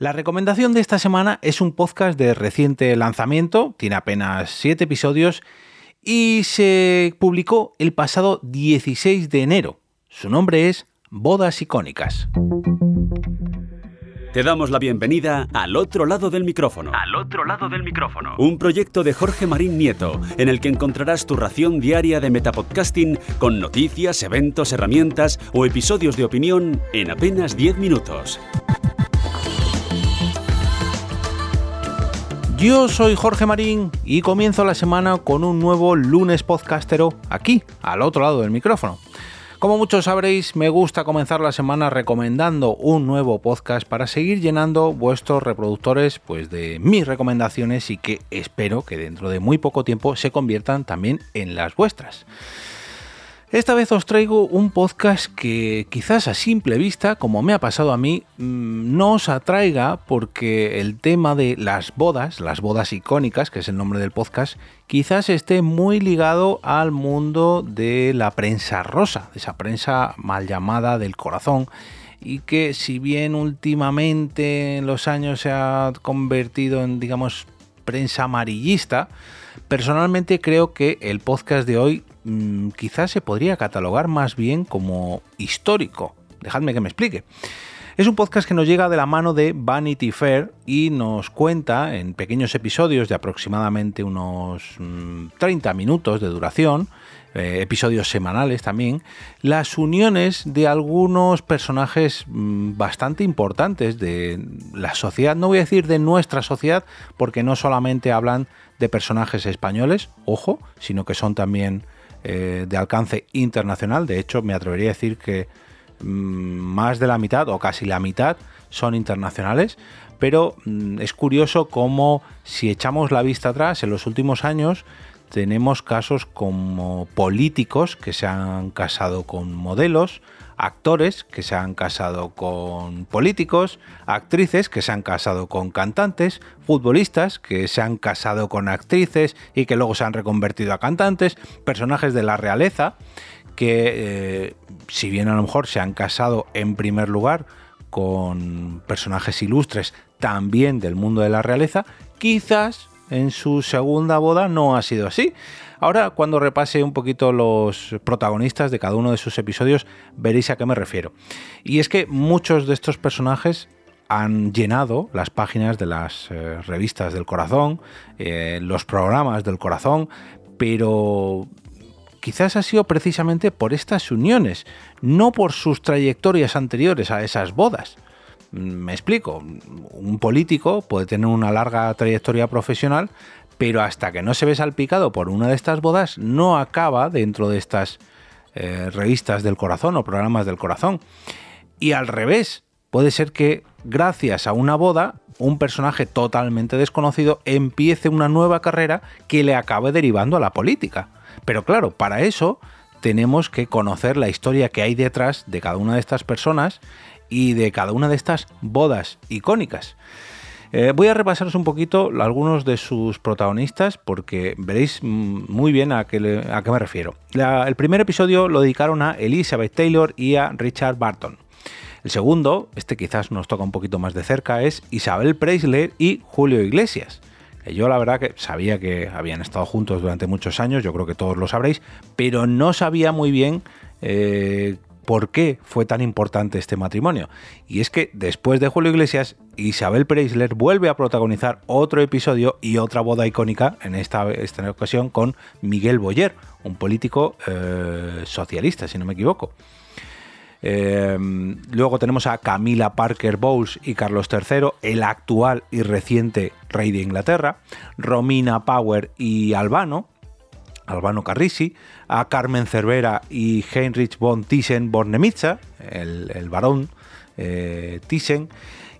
La recomendación de esta semana es un podcast de reciente lanzamiento, tiene apenas 7 episodios y se publicó el pasado 16 de enero. Su nombre es Bodas Icónicas. Te damos la bienvenida al otro lado del micrófono. Al otro lado del micrófono. Un proyecto de Jorge Marín Nieto, en el que encontrarás tu ración diaria de metapodcasting con noticias, eventos, herramientas o episodios de opinión en apenas 10 minutos. Yo soy Jorge Marín y comienzo la semana con un nuevo lunes podcastero aquí, al otro lado del micrófono. Como muchos sabréis, me gusta comenzar la semana recomendando un nuevo podcast para seguir llenando vuestros reproductores pues de mis recomendaciones y que espero que dentro de muy poco tiempo se conviertan también en las vuestras. Esta vez os traigo un podcast que quizás a simple vista, como me ha pasado a mí, mm, no os atraiga porque el tema de las bodas, las bodas icónicas, que es el nombre del podcast, quizás esté muy ligado al mundo de la prensa rosa, esa prensa mal llamada del corazón, y que si bien últimamente en los años se ha convertido en, digamos, prensa amarillista, personalmente creo que el podcast de hoy Mm, quizás se podría catalogar más bien como histórico. Dejadme que me explique. Es un podcast que nos llega de la mano de Vanity Fair y nos cuenta en pequeños episodios de aproximadamente unos 30 mm, minutos de duración, eh, episodios semanales también, las uniones de algunos personajes mm, bastante importantes de la sociedad, no voy a decir de nuestra sociedad, porque no solamente hablan de personajes españoles, ojo, sino que son también eh, de alcance internacional. De hecho, me atrevería a decir que mm, más de la mitad o casi la mitad son internacionales. Pero mm, es curioso cómo si echamos la vista atrás en los últimos años tenemos casos como políticos que se han casado con modelos, actores que se han casado con políticos, actrices que se han casado con cantantes, futbolistas que se han casado con actrices y que luego se han reconvertido a cantantes, personajes de la realeza que eh, si bien a lo mejor se han casado en primer lugar con personajes ilustres también del mundo de la realeza, quizás en su segunda boda no ha sido así. Ahora, cuando repase un poquito los protagonistas de cada uno de sus episodios, veréis a qué me refiero. Y es que muchos de estos personajes han llenado las páginas de las eh, revistas del corazón, eh, los programas del corazón, pero quizás ha sido precisamente por estas uniones, no por sus trayectorias anteriores a esas bodas. Me explico, un político puede tener una larga trayectoria profesional, pero hasta que no se ve salpicado por una de estas bodas, no acaba dentro de estas eh, revistas del corazón o programas del corazón. Y al revés, puede ser que gracias a una boda, un personaje totalmente desconocido empiece una nueva carrera que le acabe derivando a la política. Pero claro, para eso tenemos que conocer la historia que hay detrás de cada una de estas personas y de cada una de estas bodas icónicas. Eh, voy a repasaros un poquito algunos de sus protagonistas porque veréis muy bien a qué, me refiero. el primer episodio lo dedicaron a Elizabeth Taylor y a Richard Barton. El segundo, este quizás nos toca un poquito más de cerca, es Isabel Preisler y Julio Iglesias. Yo la verdad que sabía que habían estado juntos durante muchos años, yo creo que todos lo sabréis, pero no sabía muy bien eh, por qué fue tan importante este matrimonio. Y es que después de Julio Iglesias, Isabel Preisler vuelve a protagonizar otro episodio y otra boda icónica, en esta, esta ocasión con Miguel Boyer, un político eh, socialista, si no me equivoco. Eh, luego tenemos a Camila Parker Bowles y Carlos III, el actual y reciente rey de Inglaterra, Romina Power y Albano, Albano Carrisi, a Carmen Cervera y Heinrich von Thyssen-Bornemisza, el, el barón eh, Thyssen.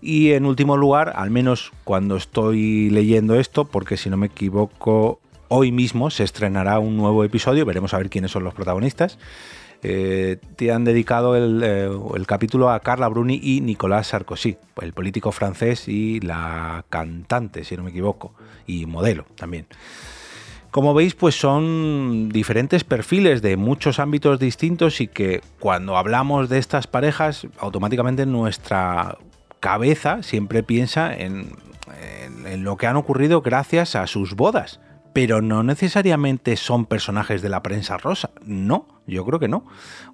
Y en último lugar, al menos cuando estoy leyendo esto, porque si no me equivoco, hoy mismo se estrenará un nuevo episodio, veremos a ver quiénes son los protagonistas. Eh, te han dedicado el, eh, el, capítulo a Carla Bruni y Nicolas Sarkozy, el político francés y la cantante, si no me equivoco, y modelo también. Como veis, pues son diferentes perfiles de muchos ámbitos distintos y que cuando hablamos de estas parejas, automáticamente nuestra cabeza siempre piensa en, en lo que han ocurrido gracias a sus bodas pero no necesariamente son personajes de la prensa rosa. No, yo creo que no.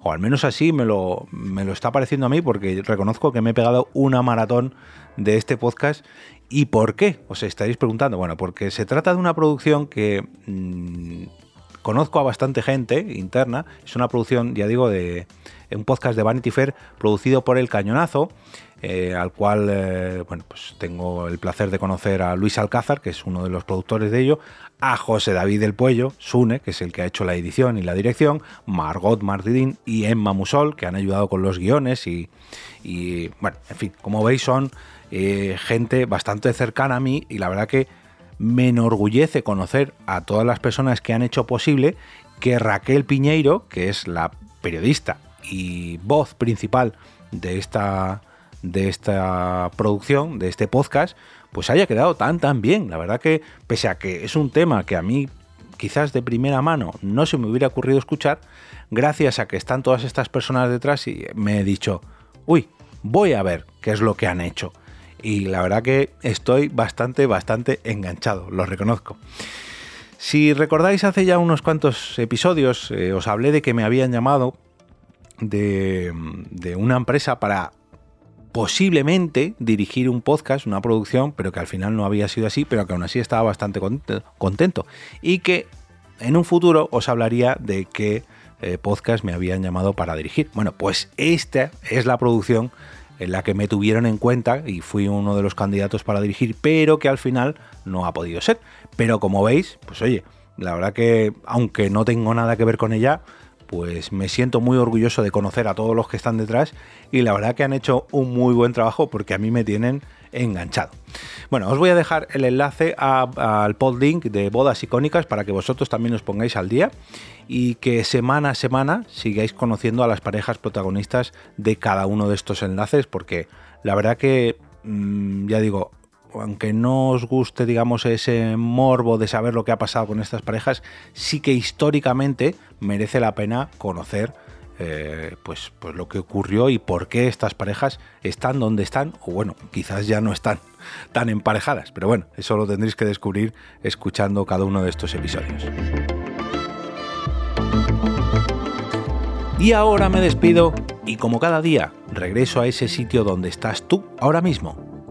O al menos así me lo, me lo está pareciendo a mí porque reconozco que me he pegado una maratón de este podcast. ¿Y por qué? Os estaréis preguntando. Bueno, porque se trata de una producción que mm, conozco a bastante gente interna. Es una producción, ya digo, de un podcast de Vanity Fair producido por El Cañonazo eh, al cual eh, bueno, pues tengo el placer de conocer a Luis Alcázar, que es uno de los productores de ello, a José David del Puello, Sune, que es el que ha hecho la edición y la dirección, Margot Martidín y Emma Musol, que han ayudado con los guiones y, bueno, en fin, como veis son eh, gente bastante cercana a mí y la verdad que me enorgullece conocer a todas las personas que han hecho posible que Raquel Piñeiro, que es la periodista y voz principal de esta de esta producción, de este podcast, pues haya quedado tan tan bien. La verdad que, pese a que es un tema que a mí quizás de primera mano no se me hubiera ocurrido escuchar, gracias a que están todas estas personas detrás y me he dicho, uy, voy a ver qué es lo que han hecho. Y la verdad que estoy bastante, bastante enganchado, lo reconozco. Si recordáis hace ya unos cuantos episodios, eh, os hablé de que me habían llamado de, una empresa para posiblemente dirigir un podcast, una producción, pero que al final no había sido así, pero que aún así estaba bastante contento. Y que en un futuro os hablaría de qué eh, podcast me habían llamado para dirigir. Bueno, pues esta es la producción en la que me tuvieron en cuenta y fui uno de los candidatos para dirigir, pero que al final no ha podido ser. Pero como veis, pues oye, la verdad que aunque no tengo nada que ver con ella, pues me siento muy orgulloso de conocer a todos los que están detrás y la verdad que han hecho un muy buen trabajo porque a mí me tienen enganchado. Bueno, os voy a dejar el enlace al podlink de bodas icónicas para que vosotros también os pongáis al día y que semana a semana sigáis conociendo a las parejas protagonistas de cada uno de estos enlaces porque la verdad que, mm, ya digo, aunque no os guste, digamos, ese morbo de saber lo que ha pasado con estas parejas, sí que históricamente merece la pena conocer eh, pues, pues lo que ocurrió y por qué estas parejas están donde están, o bueno, quizás ya no están tan emparejadas, pero bueno, eso lo tendréis que descubrir escuchando cada uno de estos episodios. Y ahora me despido y como cada día regreso a ese sitio donde estás tú ahora mismo